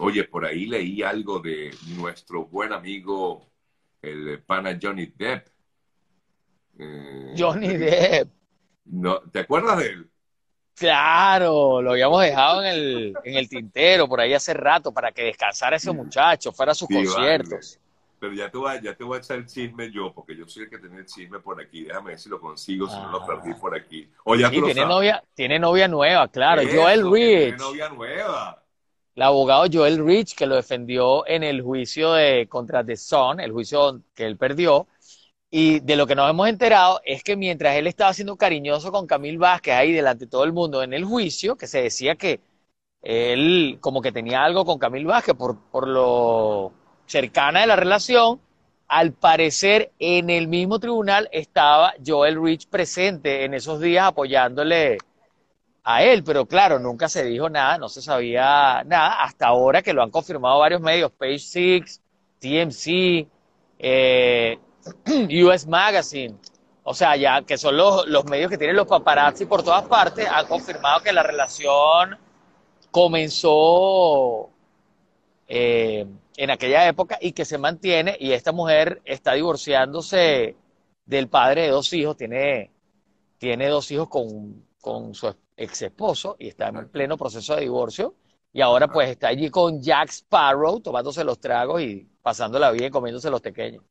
Oye, por ahí leí algo de nuestro buen amigo, el pana Johnny Depp. Eh, Johnny Depp. No, ¿Te acuerdas de él? Claro, lo habíamos dejado en el, en el tintero por ahí hace rato para que descansara ese muchacho, fuera a sus conciertos. Pero ya te, voy, ya te voy a echar el chisme yo, porque yo soy el que tiene el chisme por aquí. Déjame ver si lo consigo, si no lo perdí por aquí. O ya sí, tiene, novia, tiene novia nueva, claro. Joel Rich. Tiene novia nueva. El abogado Joel Rich, que lo defendió en el juicio de, contra The Sun, el juicio que él perdió. Y de lo que nos hemos enterado es que mientras él estaba siendo cariñoso con Camil Vázquez ahí delante de todo el mundo en el juicio, que se decía que él como que tenía algo con Camil Vázquez por, por lo cercana de la relación, al parecer en el mismo tribunal estaba Joel Rich presente en esos días apoyándole a él, pero claro, nunca se dijo nada, no se sabía nada, hasta ahora que lo han confirmado varios medios, Page Six, TMC, eh, US Magazine, o sea, ya que son los, los medios que tienen los paparazzi por todas partes, han confirmado que la relación comenzó eh, en aquella época y que se mantiene y esta mujer está divorciándose del padre de dos hijos, tiene, tiene dos hijos con, con su ex esposo y está en pleno proceso de divorcio y ahora pues está allí con Jack Sparrow tomándose los tragos y pasándola bien comiéndose los pequeños.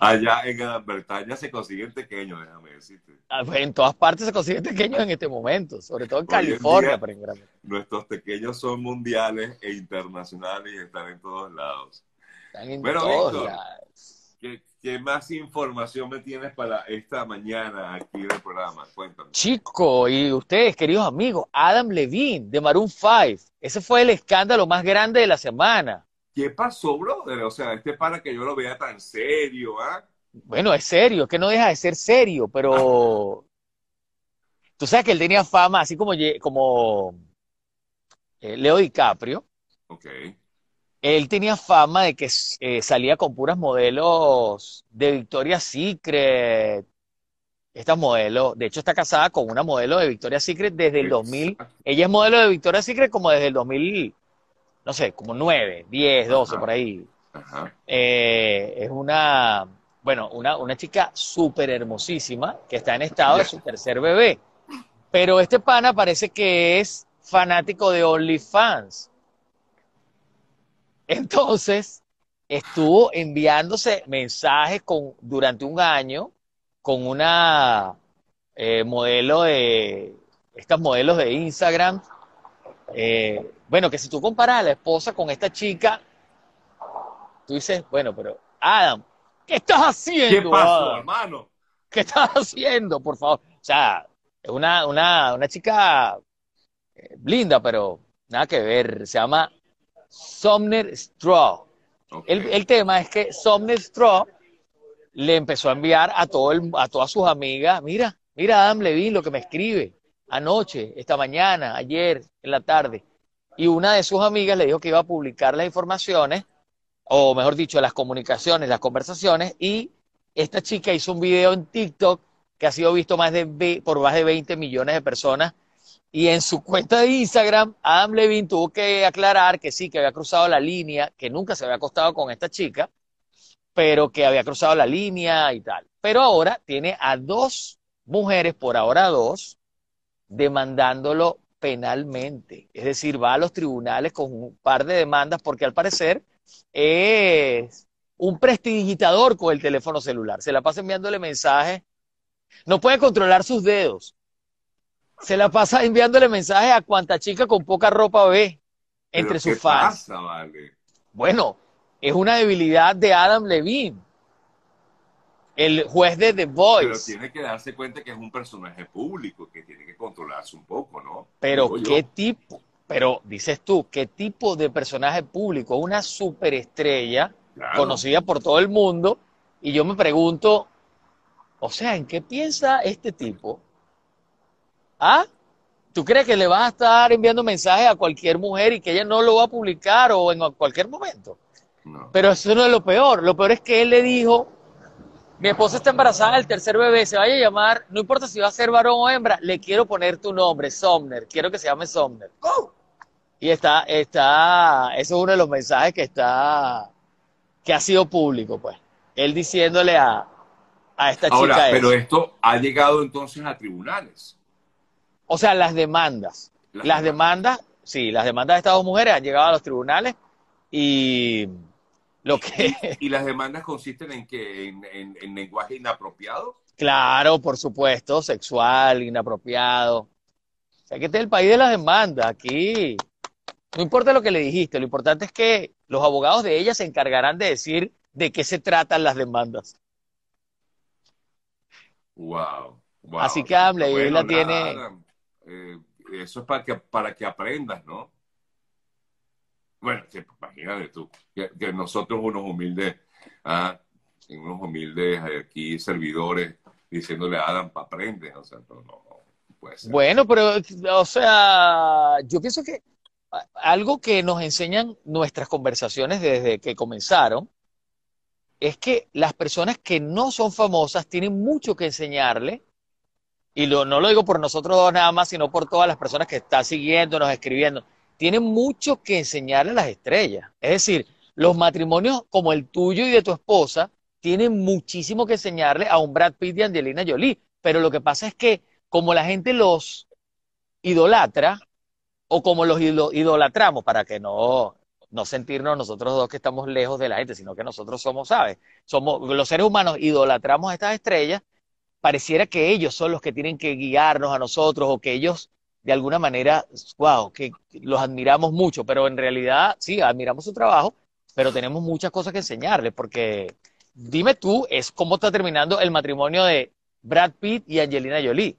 Allá en Gran Bretaña se consiguen pequeños, déjame decirte. Ah, pues, en todas partes se consiguen pequeños en este momento, sobre todo en California. nuestros pequeños son mundiales e internacionales y están en todos lados. Están en todos lados. ¿Qué, más información me tienes para esta mañana aquí del programa? Cuéntame. Chico, y ustedes, queridos amigos, Adam Levine de Maroon 5. Ese fue el escándalo más grande de la semana. ¿Qué pasó, brother? O sea, este para que yo lo vea tan serio, ¿ah? Bueno, es serio, es que no deja de ser serio, pero tú sabes que él tenía fama, así como, como eh, Leo DiCaprio. Ok. Él tenía fama de que eh, salía con puras modelos de Victoria's Secret. Esta modelo, de hecho, está casada con una modelo de Victoria's Secret desde el 2000. Ella es modelo de Victoria's Secret como desde el 2000 no sé, como nueve, diez, doce, por ahí. Eh, es una, bueno, una, una chica súper hermosísima que está en estado de su tercer bebé. Pero este pana parece que es fanático de OnlyFans. Entonces, estuvo enviándose mensajes con, durante un año con una eh, modelo de, estas modelos de Instagram, eh, bueno, que si tú comparas a la esposa con esta chica, tú dices, bueno, pero Adam, ¿qué estás haciendo? ¿Qué pasó, hermano? ¿Qué estás haciendo, por favor? O sea, es una, una, una chica eh, linda, pero nada que ver. Se llama Sumner Straw. El, tema es que Sumner Straw le empezó a enviar a, todo el, a todas sus amigas, mira, mira Adam Levine lo que me escribe anoche, esta mañana, ayer, en la tarde y una de sus amigas le dijo que iba a publicar las informaciones, o mejor dicho, las comunicaciones, las conversaciones, y esta chica hizo un video en TikTok que ha sido visto más de, por más de 20 millones de personas, y en su cuenta de Instagram, Adam Levine tuvo que aclarar que sí, que había cruzado la línea, que nunca se había acostado con esta chica, pero que había cruzado la línea y tal. Pero ahora tiene a dos mujeres, por ahora dos, demandándolo penalmente. Es decir, va a los tribunales con un par de demandas porque al parecer es un prestidigitador con el teléfono celular. Se la pasa enviándole mensajes. No puede controlar sus dedos. Se la pasa enviándole mensajes a cuanta chica con poca ropa ve entre sus fans. Bueno, es una debilidad de Adam Levine el juez de The Voice. Pero tiene que darse cuenta que es un personaje público, que tiene que controlarse un poco, ¿no? Pero qué tipo, pero dices tú, ¿qué tipo de personaje público? Una superestrella conocida por todo el mundo. Y yo me pregunto, o sea, ¿en qué piensa este tipo? ¿Ah? ¿Tú crees que le vas a estar enviando mensajes a cualquier mujer y que ella no lo va a publicar o en cualquier momento? No. Pero eso no es lo peor. Lo peor es que él le dijo mi esposa está embarazada del tercer bebé, se vaya a llamar, no importa si va a ser varón o hembra, le quiero poner tu nombre, Somner, quiero que se llame Somner. Y está, está, eso es uno de los mensajes que está, que ha sido público, pues. Él diciéndole a, a esta Ahora, Pero esto ha llegado entonces a tribunales. O sea, las demandas. Las, demandas. sí, las demandas de estas dos mujeres han llegado a los tribunales y lo que... ¿Y, las demandas consisten en que en, lenguaje inapropiado? Claro, por supuesto, sexual, inapropiado. O sea, que este es el país de las demandas. Aquí no importa lo que le dijiste, lo importante es que los abogados de ella se encargarán de decir de qué se tratan las demandas. Wow. Así que hable, y la tiene. Eh, eso es para que, para que aprendas, ¿no? Bueno, imagínate tú, que, nosotros unos humildes, ah, unos humildes aquí servidores, diciéndole a Adam, aprende, o sea, no. Bueno, pero, o sea, yo pienso que algo que nos enseñan nuestras conversaciones desde que comenzaron es que las personas que no son famosas tienen mucho que enseñarle, y no lo digo por nosotros dos nada más, sino por todas las personas que están siguiéndonos, escribiendo, tienen mucho que enseñarle a las estrellas. Es decir, los matrimonios como el tuyo y de tu esposa tienen muchísimo que enseñarle a un Brad Pitt y Angelina Jolie, pero lo que pasa es que como la gente los idolatra, o como los idolatramos, para que no, no sentirnos nosotros dos que estamos lejos de la gente, sino que nosotros somos, ¿sabes? Somos, los seres humanos idolatramos a estas estrellas, pareciera que ellos son los que tienen que guiarnos a nosotros o que ellos de alguna manera, wow, que los admiramos mucho, pero en realidad sí, admiramos su trabajo, pero tenemos muchas cosas que enseñarles, porque dime tú, es cómo está terminando el matrimonio de Brad Pitt y Angelina Jolie.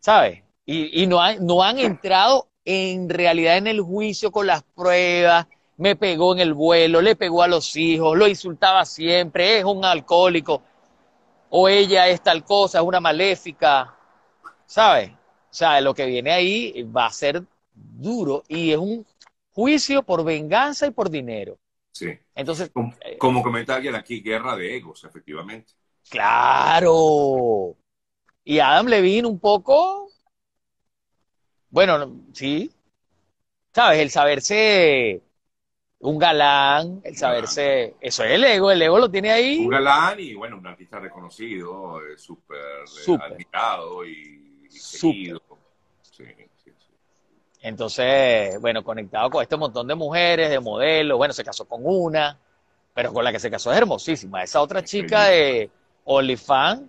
¿Sabes? Y, no, no han entrado en realidad en el juicio con las pruebas, me pegó en el vuelo, le pegó a los hijos, lo insultaba siempre, es un alcohólico, o ella es tal cosa, es una maléfica, ¿sabes? O sea, lo que viene ahí va a ser duro y es un juicio por venganza y por dinero. Sí. Entonces, como, eh, como comenta alguien aquí, guerra de egos, efectivamente. Claro. Y Adam Levine un poco bueno, sí. ¿Sabes? El saberse un galán, el saberse. Eso es el ego, el ego lo tiene ahí. Un galán y, bueno, un artista reconocido, eh, súper eh, admirado y, seguido. Sí, sí, sí. Entonces, bueno, conectado con este montón de mujeres, de modelos. Bueno, se casó con una, pero con la que se casó es hermosísima. Esa otra chica de OnlyFans,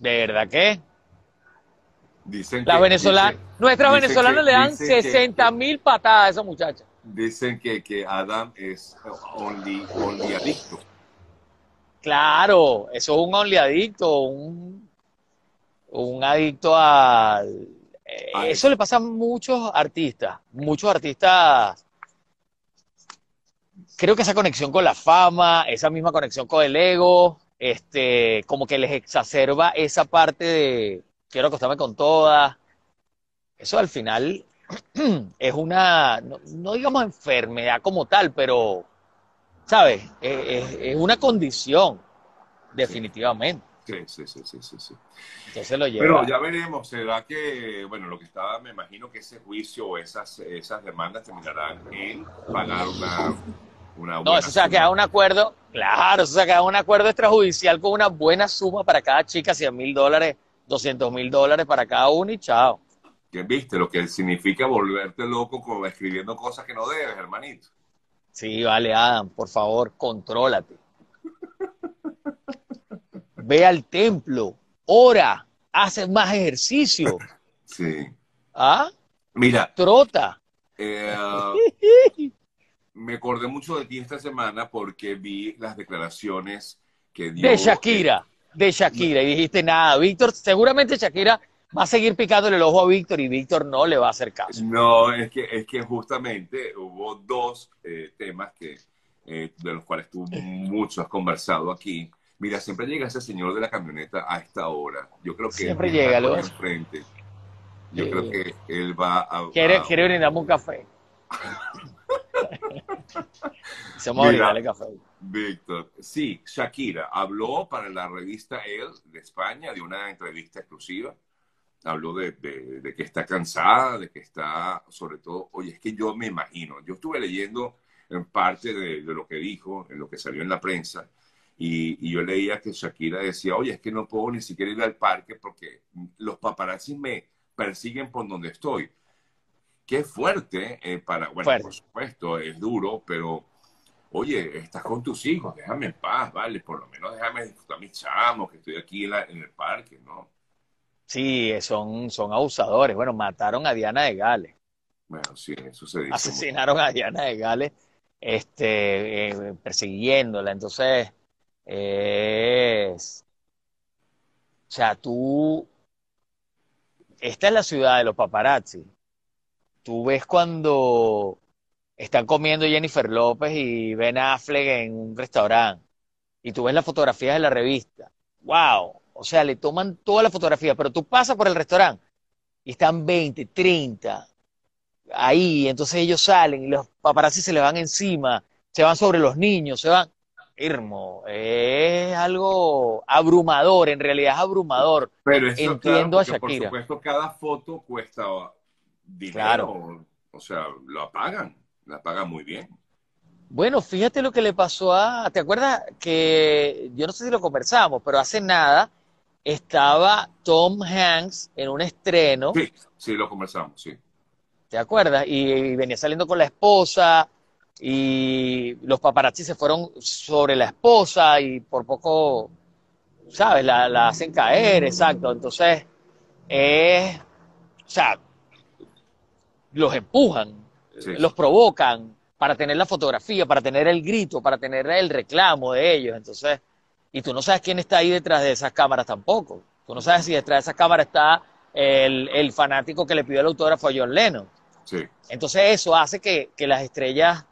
de verdad que Dicen la venezolana, nuestras venezolanas le dan 60 mil patadas a esa muchacha. Dicen que, que Adam es only, only adicto. Claro, eso es un only adicto, un, un adicto al... Eh, eso le pasa a muchos artistas, muchos artistas creo que esa conexión con la fama, esa misma conexión con el ego, este, como que les exacerba esa parte de, quiero acostarme con todas. Eso al final es una, no, digamos enfermedad como tal, pero, ¿sabes? Es, una condición, definitivamente. Sí, sí, sí, sí, sí. Entonces lo lleva. Pero ya veremos, será que, bueno, lo que estaba, me imagino que ese juicio o esas, esas demandas terminarán en pagar una, una No, eso se ha quedado un acuerdo, claro, eso se ha quedado un acuerdo extrajudicial con una buena suma para cada chica, 100 mil dólares 200 mil dólares para cada uno y chao. ¿Qué viste? Lo que significa volverte loco como escribiendo cosas que no debes, hermanito. Sí, vale, Adam, por favor, contrólate. Ve al templo, ora, hace más ejercicio. Sí. ¿Ah? Mira. Trota. Eh, me acordé mucho de ti esta semana porque vi las declaraciones que dio. De Shakira de Shakira y dijiste nada, Víctor, seguramente Shakira va a seguir picándole el ojo a Víctor y Víctor no le va a hacer caso. No, es que, es que justamente hubo dos eh, temas que, eh, de los cuales tú mucho has conversado aquí. Mira, siempre llega ese señor de la camioneta a esta hora. Yo creo que siempre llega, lo enfrente. Yo creo que él va a. Quiere, quiere brindarme un café. Se me café. Víctor, sí, Shakira habló para la revista Elle de España de una entrevista exclusiva. Habló de, de, que está cansada, de que está, sobre todo, oye, es que yo me imagino, yo estuve leyendo en parte de, de lo que dijo, en lo que salió en la prensa, y, y, yo leía que Shakira decía, oye, es que no puedo ni siquiera ir al parque porque los paparazzis me persiguen por donde estoy. Qué fuerte eh, para, bueno, por supuesto, es duro, pero oye, estás con tus hijos, déjame en paz, ¿vale? Por lo menos déjame disfrutar mis chamos, que estoy aquí en, el parque, ¿no? Sí, son, son abusadores. Bueno, mataron a Diana de Gales. Bueno, sí, eso se dice. Asesinaron a Diana de Gales, este, eh, persiguiéndola. Entonces, es... O sea, tú... Esta es la ciudad de los paparazzi. Tú ves cuando están comiendo Jennifer López y Ben Affleck en un restaurante. Y tú ves las fotografías de la revista. ¡Wow! O sea, le toman toda la fotografía, pero tú pasas por el restaurante y están 20, 30 ahí. Entonces ellos salen y los paparazzi se le van encima, se van sobre los niños, se van. Irmo, es algo abrumador, en realidad es abrumador. Pero Entiendo a Shakira. Por supuesto, cada foto cuesta dinero. Claro. O sea, lo apagan la paga muy bien. Bueno, fíjate lo que le pasó a, ¿te acuerdas que yo no sé si lo conversamos, pero hace nada estaba Tom Hanks en un estreno? Sí, sí, lo conversamos, sí. ¿Te acuerdas? Y, venía saliendo con la esposa y los paparazzi se fueron sobre la esposa y por poco, ¿sabes? La, la hacen caer, exacto. Entonces, es, o sea, los empujan los provocan para tener la fotografía, para tener el grito, para tener el reclamo de ellos. Entonces, y tú no sabes quién está ahí detrás de esas cámaras tampoco. Tú no sabes si detrás de esas cámaras está el, fanático que le pidió el autógrafo a John Lennon. Sí. Entonces eso hace que, las estrellas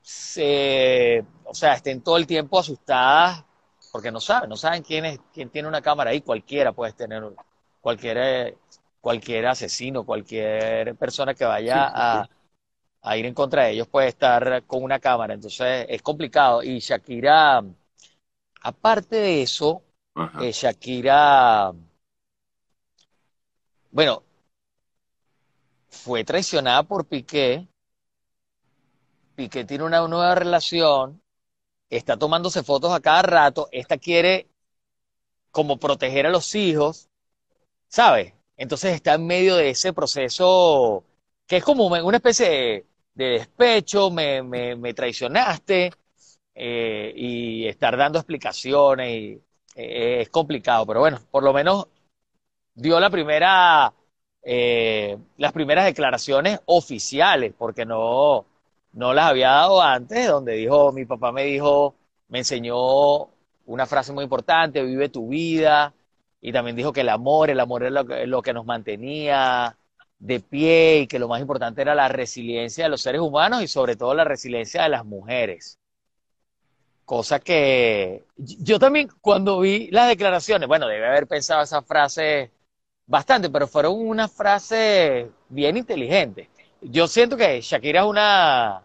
se, o sea, estén todo el tiempo asustadas porque no saben, no saben quién es, quién tiene una cámara ahí, cualquiera puede tener, cualquier cualquier asesino, cualquier persona que vaya a, ir en contra de ellos puede estar con una cámara. Entonces es complicado. Y Shakira, aparte de eso, eh, Shakira, bueno, fue traicionada por Piqué. Piqué tiene una nueva relación, está tomándose fotos a cada rato, esta quiere como proteger a los hijos, ¿sabes? Entonces está en medio de ese proceso que es como una especie de, despecho, me, traicionaste eh, y estar dando explicaciones y, eh, es complicado, pero bueno, por lo menos dio la primera, eh, las primeras declaraciones oficiales, porque no, no las había dado antes, donde dijo, mi papá me dijo, me enseñó una frase muy importante, vive tu vida, y también dijo que el amor, el amor es lo que, nos mantenía de pie y que lo más importante era la resiliencia de los seres humanos y sobre todo la resiliencia de las mujeres. Cosa que yo también cuando vi las declaraciones, bueno, debe haber pensado esa frase bastante, pero fueron una frase bien inteligente. Yo siento que Shakira es una,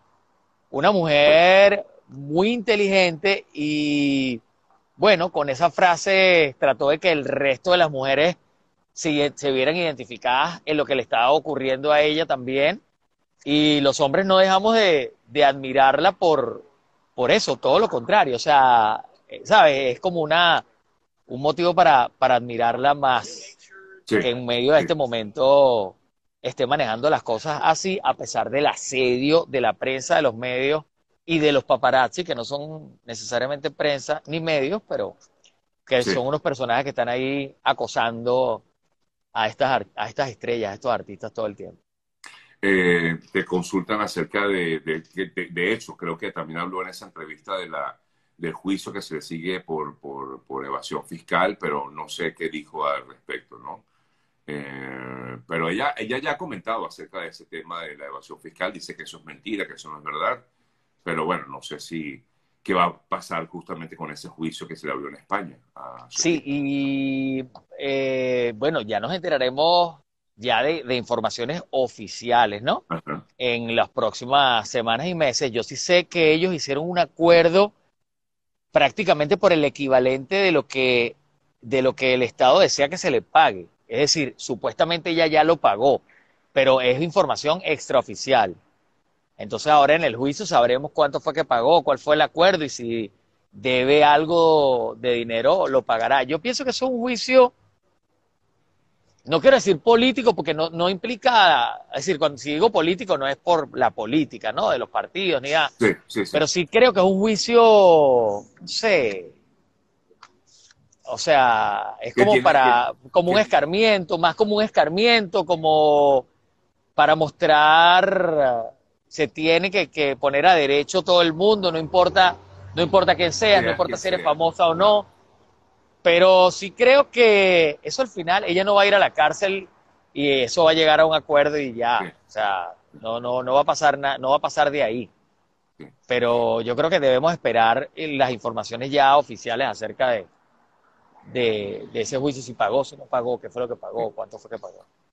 una mujer muy inteligente y bueno, con esa frase trató de que el resto de las mujeres se, vieran identificadas en lo que le estaba ocurriendo a ella también. Y los hombres no dejamos de, admirarla por, por eso, todo lo contrario. O sea, ¿sabes? Es como una, un motivo para, para admirarla más. que en medio de este momento esté manejando las cosas así, a pesar del asedio de la prensa, de los medios y de los paparazzi, que no son necesariamente prensa ni medios, pero que son unos personajes que están ahí acosando a estas, a estas estrellas, a estos artistas todo el tiempo. Eh, te consultan acerca de, de, de, hecho, creo que también habló en esa entrevista de la, del juicio que se le sigue por, por, por evasión fiscal, pero no sé qué dijo al respecto, ¿no? Eh, pero ella, ella ya ha comentado acerca de ese tema de la evasión fiscal, dice que eso es mentira, que eso no es verdad, pero bueno, no sé si qué va a pasar justamente con ese juicio que se le abrió en España. sí, y eh, bueno, ya nos enteraremos ya de, informaciones oficiales, ¿no? En las próximas semanas y meses. Yo sí sé que ellos hicieron un acuerdo prácticamente por el equivalente de lo que, de lo que el Estado desea que se le pague. Es decir, supuestamente ella ya lo pagó, pero es información extraoficial. Entonces ahora en el juicio sabremos cuánto fue que pagó, cuál fue el acuerdo y si debe algo de dinero lo pagará. Yo pienso que es un juicio no quiero decir político porque no, no implica, es decir, cuando si digo político no es por la política, ¿no? De los partidos, ni nada. Sí, sí, sí. Pero sí creo que es un juicio, no sé, o sea, es como para, como un escarmiento, más como un escarmiento, como para mostrar, se tiene que, que poner a derecho todo el mundo, no importa, no importa quién sea, no importa si eres famosa o no pero sí creo que eso al final, ella no va a ir a la cárcel y eso va a llegar a un acuerdo y ya. O sea, no, no, no va a pasar nada, no va a pasar de ahí. Pero yo creo que debemos esperar las informaciones ya oficiales acerca de, de, ese juicio, si pagó, si no pagó, qué fue lo que pagó, cuánto fue que pagó.